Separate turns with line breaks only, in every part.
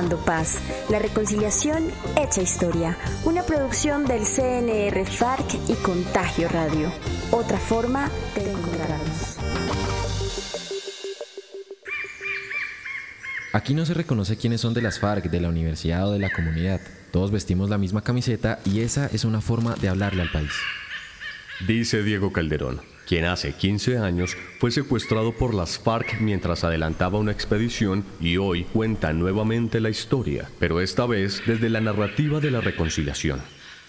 Sembrando Paz, la reconciliación hecha historia, una producción del CNR FARC y Contagio Radio. Otra forma de encontrarnos.
Aquí no se reconoce quiénes son de las FARC, de la universidad o de la comunidad. Todos vestimos la misma camiseta y esa es una forma de hablarle al país.
Dice Diego Calderón, quien hace 15 años fue secuestrado por las FARC mientras adelantaba una expedición y hoy cuenta nuevamente la historia, pero esta vez desde la narrativa de la reconciliación.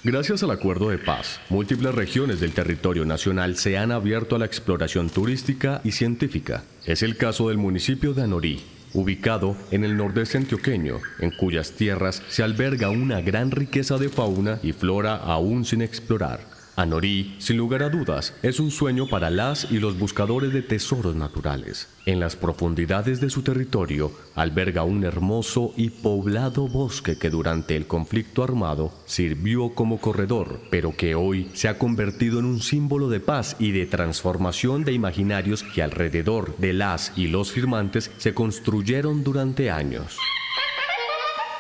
Gracias al acuerdo de paz, múltiples regiones del territorio nacional se han abierto a la exploración turística y científica. Es el caso del municipio de Anorí, ubicado en el nordeste antioqueño, en cuyas tierras se alberga una gran riqueza de fauna y flora aún sin explorar. Anorí, sin lugar a dudas, es un sueño para las y los buscadores de tesoros naturales. En las profundidades de su territorio alberga un hermoso y poblado bosque que durante el conflicto armado sirvió como corredor, pero que hoy se ha convertido en un símbolo de paz y de transformación de imaginarios que alrededor de las y los firmantes se construyeron durante años.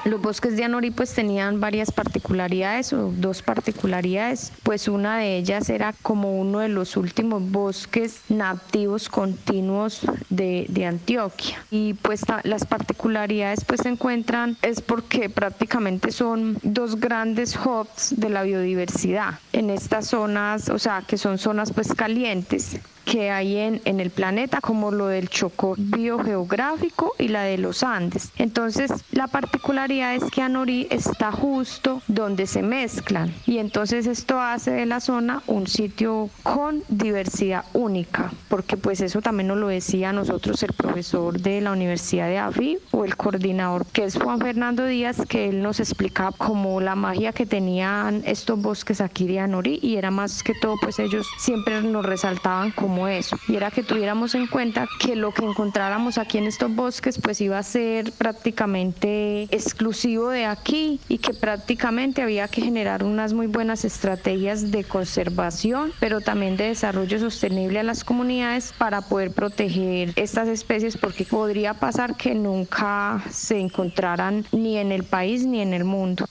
Los bosques de Anori pues tenían varias particularidades o dos particularidades, pues una de ellas era como uno de los últimos bosques nativos continuos de, de Antioquia. Y pues las particularidades pues se encuentran es porque prácticamente son dos grandes hubs de la biodiversidad en estas zonas, o sea que son zonas pues calientes que hay en, en, el planeta, como lo del Chocó biogeográfico y la de los Andes. Entonces, la particularidad es que Anorí está justo donde se mezclan y entonces esto hace de la zona un sitio con diversidad única, porque pues eso también nos lo decía nosotros el profesor de la Universidad de AFI o el coordinador que es Juan Fernando Díaz, que él nos explicaba como la magia que tenían estos bosques aquí de Anorí y era más que todo pues ellos siempre nos resaltaban como eso. Y era que tuviéramos en cuenta que lo que encontráramos aquí en estos bosques pues iba a ser prácticamente exclusivo de aquí y que prácticamente había que generar unas muy buenas estrategias de conservación, pero también de desarrollo sostenible a las comunidades para poder proteger estas especies porque podría pasar que nunca se encontraran ni en el país ni en el mundo.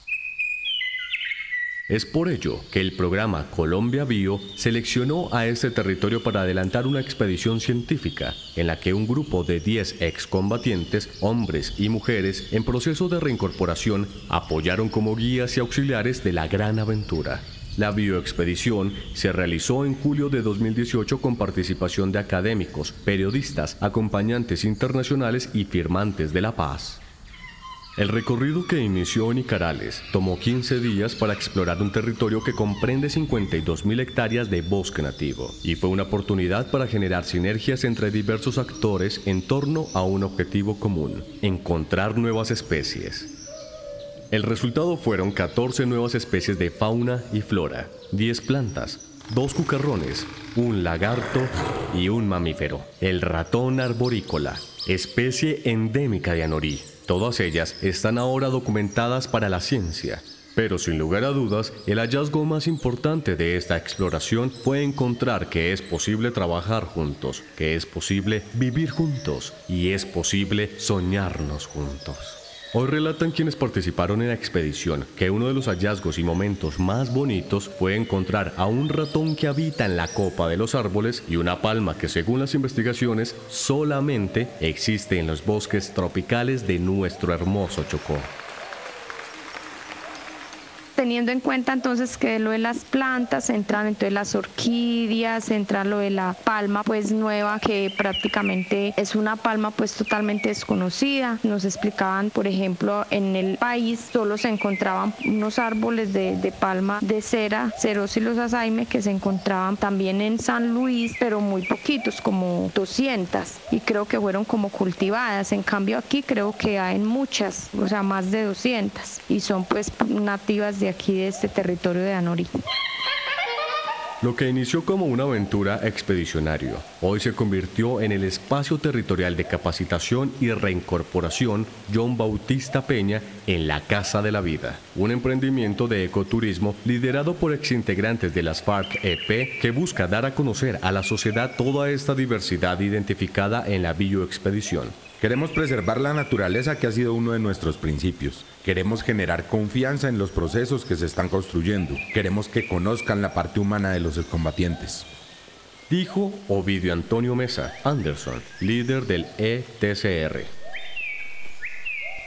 Es por ello que el programa Colombia Bio seleccionó a este territorio para adelantar una expedición científica en la que un grupo de 10 excombatientes, hombres y mujeres en proceso de reincorporación, apoyaron como guías y auxiliares de la gran aventura. La bioexpedición se realizó en julio de 2018 con participación de académicos, periodistas, acompañantes internacionales y firmantes de la paz. El recorrido que inició en Icarales tomó 15 días para explorar un territorio que comprende 52.000 hectáreas de bosque nativo y fue una oportunidad para generar sinergias entre diversos actores en torno a un objetivo común, encontrar nuevas especies. El resultado fueron 14 nuevas especies de fauna y flora, 10 plantas, dos cucarrones, un lagarto y un mamífero, el ratón arborícola, especie endémica de Anorí. Todas ellas están ahora documentadas para la ciencia, pero sin lugar a dudas, el hallazgo más importante de esta exploración fue encontrar que es posible trabajar juntos, que es posible vivir juntos y es posible soñarnos juntos. Hoy relatan quienes participaron en la expedición que uno de los hallazgos y momentos más bonitos fue encontrar a un ratón que habita en la copa de los árboles y una palma que según las investigaciones solamente existe en los bosques tropicales de nuestro hermoso Chocó
teniendo en cuenta entonces que lo de las plantas entran entonces las orquídeas, entra lo de la palma pues nueva que prácticamente es una palma pues totalmente desconocida. Nos explicaban, por ejemplo, en el país solo se encontraban unos árboles de, palma de cera, Cerosilos azaime, que se encontraban también en San Luis, pero muy poquitos, como 200, y creo que fueron como cultivadas. En cambio aquí creo que hay muchas, o sea, más de 200, y son pues nativas de aquí de este territorio de Anori.
Lo que inició como una aventura expedicionario, hoy se convirtió en el espacio territorial de capacitación y reincorporación John Bautista Peña en la Casa de la Vida, un emprendimiento de ecoturismo liderado por exintegrantes de las FARC-EP que busca dar a conocer a la sociedad toda esta diversidad identificada en la bioexpedición.
Queremos preservar la naturaleza que ha sido uno de nuestros principios. Queremos generar confianza en los procesos que se están construyendo. Queremos que conozcan la parte humana de los excombatientes.
Dijo Ovidio Antonio Mesa Anderson, líder del ETCR.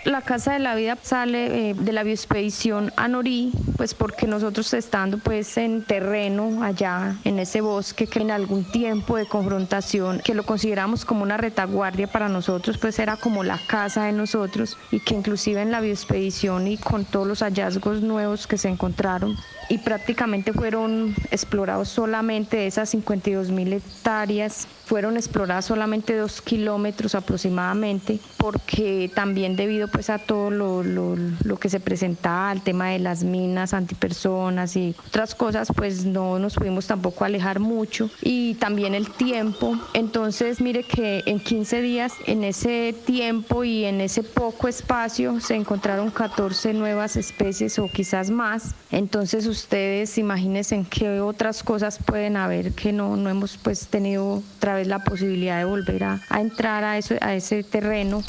La Casa de la Vida sale eh, de la bioexpedición a Norí, pues porque nosotros estando pues en terreno allá en ese bosque que en algún tiempo de confrontación que lo consideramos como una retaguardia para nosotros, pues era como la casa de nosotros y que inclusive en la bioexpedición y con todos los hallazgos nuevos que se encontraron y prácticamente fueron explorados solamente esas 52 mil hectáreas fueron exploradas solamente dos kilómetros aproximadamente, porque también debido pues a todo lo, lo, que se presentaba, el tema de las minas antipersonas y otras cosas, pues no nos pudimos tampoco alejar mucho. Y también el tiempo. Entonces, mire que en 15 días, en ese tiempo y en ese poco espacio, se encontraron 14 nuevas especies o quizás más. Entonces, ustedes imagínense en qué otras cosas pueden haber que no, no hemos pues tenido vez la posibilidad de volver a, entrar a ese terreno.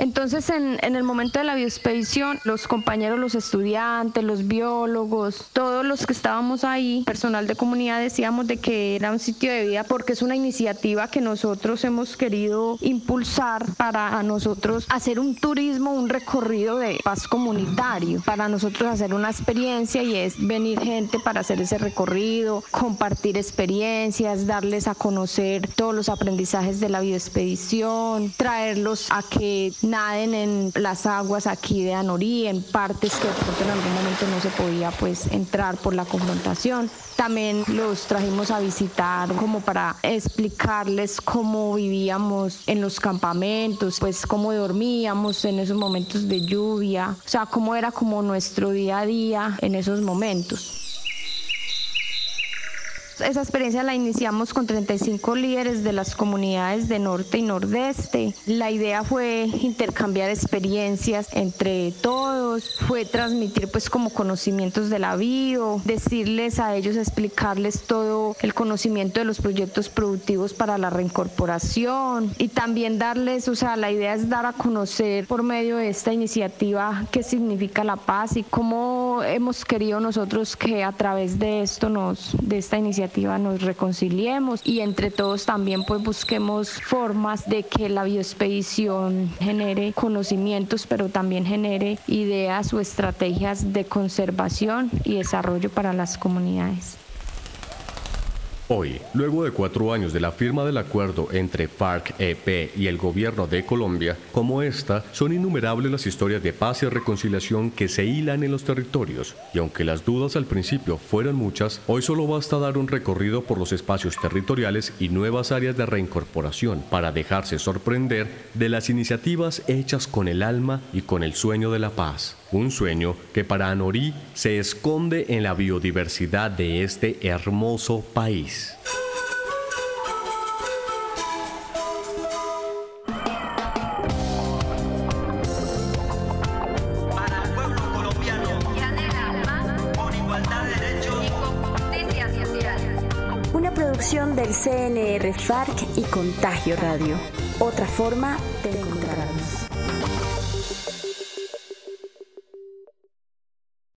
Entonces, en, el momento de la bioexpedición, los compañeros, los estudiantes, los biólogos, todos los que estábamos ahí, personal de comunidad, decíamos de que era un sitio de vida porque es una iniciativa que nosotros hemos querido impulsar para nosotros hacer un turismo, un recorrido de paz comunitario, para nosotros hacer una experiencia y es venir gente para hacer ese recorrido, compartir experiencias, darles a conocer todos los aprendizajes de la bioexpedición, traerlos a que naden en las aguas aquí de Anorí, en partes que en algún momento no se podía pues entrar por la confrontación. También los trajimos a visitar como para explicarles cómo vivíamos en los campamentos, pues cómo dormíamos en esos momentos de lluvia, o sea, cómo era como nuestro día a día en esos momentos. Esa experiencia la iniciamos con 35 líderes de las comunidades de norte y nordeste. La idea fue intercambiar experiencias entre todos, fue transmitir pues como conocimientos de la bio, decirles a ellos, explicarles todo el conocimiento de los proyectos productivos para la reincorporación y también darles, o sea, la idea es dar a conocer por medio de esta iniciativa qué significa la paz y cómo hemos querido nosotros que a través de esto nos, de esta iniciativa nos reconciliemos y entre todos también pues busquemos formas de que la bioexpedición genere conocimientos, pero también genere ideas o estrategias de conservación y desarrollo para las comunidades.
Hoy, luego de cuatro años de la firma del acuerdo entre FARC-EP y el gobierno de Colombia, como esta, son innumerables las historias de paz y reconciliación que se hilan en los territorios, y aunque las dudas al principio fueron muchas, hoy solo basta dar un recorrido por los espacios territoriales y nuevas áreas de reincorporación para dejarse sorprender de las iniciativas hechas con el alma y con el sueño de la paz. Un sueño que para Anorí se esconde en la biodiversidad de este hermoso país.
Para el pueblo colombiano con igualdad de derechos y con justicia social. Una producción del CNR FARC y Contagio Radio. Otra forma de encontrarnos.